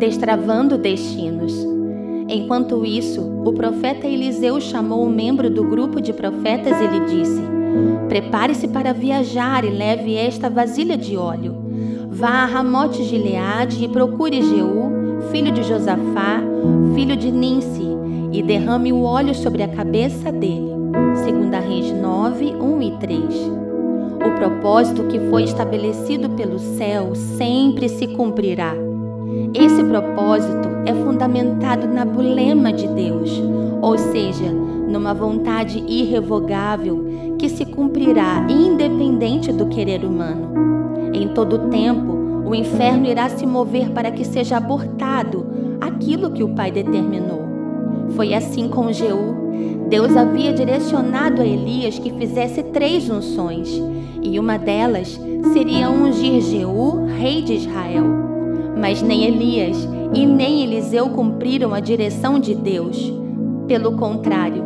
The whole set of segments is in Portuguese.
destravando destinos. Enquanto isso, o profeta Eliseu chamou um membro do grupo de profetas e lhe disse: Prepare-se para viajar e leve esta vasilha de óleo. Vá a Ramote Gileade e procure Jeú, filho de Josafá, filho de Ninsi, e derrame o óleo sobre a cabeça dele. 2 Reis 9, 1 e 3. O propósito que foi estabelecido pelo céu sempre se cumprirá. Esse propósito é fundamentado na bulema de Deus, ou seja, numa vontade irrevogável que se cumprirá independente do querer humano. Em todo tempo, o inferno irá se mover para que seja abortado aquilo que o Pai determinou. Foi assim com Jeú. Deus havia direcionado a Elias que fizesse três unções, e uma delas seria ungir Jeú, rei de Israel. Mas nem Elias e nem Eliseu cumpriram a direção de Deus. Pelo contrário,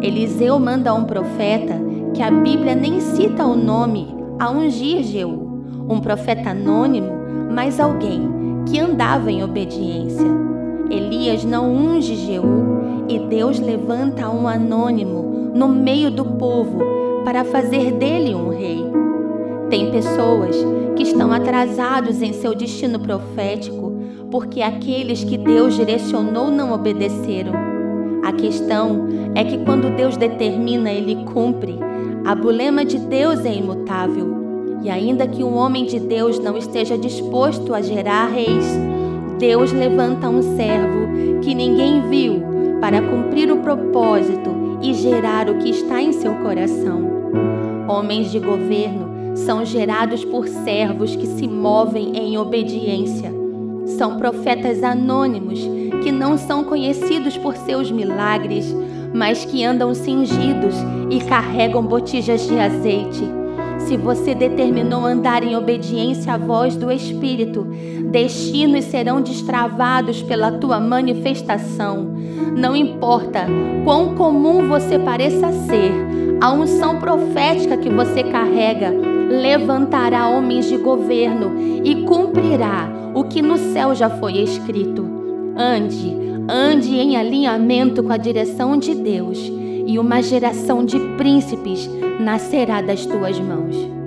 Eliseu manda um profeta, que a Bíblia nem cita o nome, a ungir Jeú, um profeta anônimo, mas alguém que andava em obediência. Elias não unge Jeú e Deus levanta um anônimo no meio do povo para fazer dele um rei. Tem pessoas que estão atrasados em seu destino profético porque aqueles que Deus direcionou não obedeceram. A questão é que quando Deus determina, ele cumpre. A bulema de Deus é imutável. E ainda que um homem de Deus não esteja disposto a gerar reis, Deus levanta um servo que ninguém viu para cumprir o propósito e gerar o que está em seu coração. Homens de governo são gerados por servos que se movem em obediência. São profetas anônimos que não são conhecidos por seus milagres, mas que andam cingidos e carregam botijas de azeite. Se você determinou andar em obediência à voz do Espírito, destinos serão destravados pela tua manifestação. Não importa quão comum você pareça ser, a unção profética que você carrega levantará homens de governo e cumprirá o que no céu já foi escrito. Ande, ande em alinhamento com a direção de Deus, e uma geração de príncipes nascerá das tuas mãos.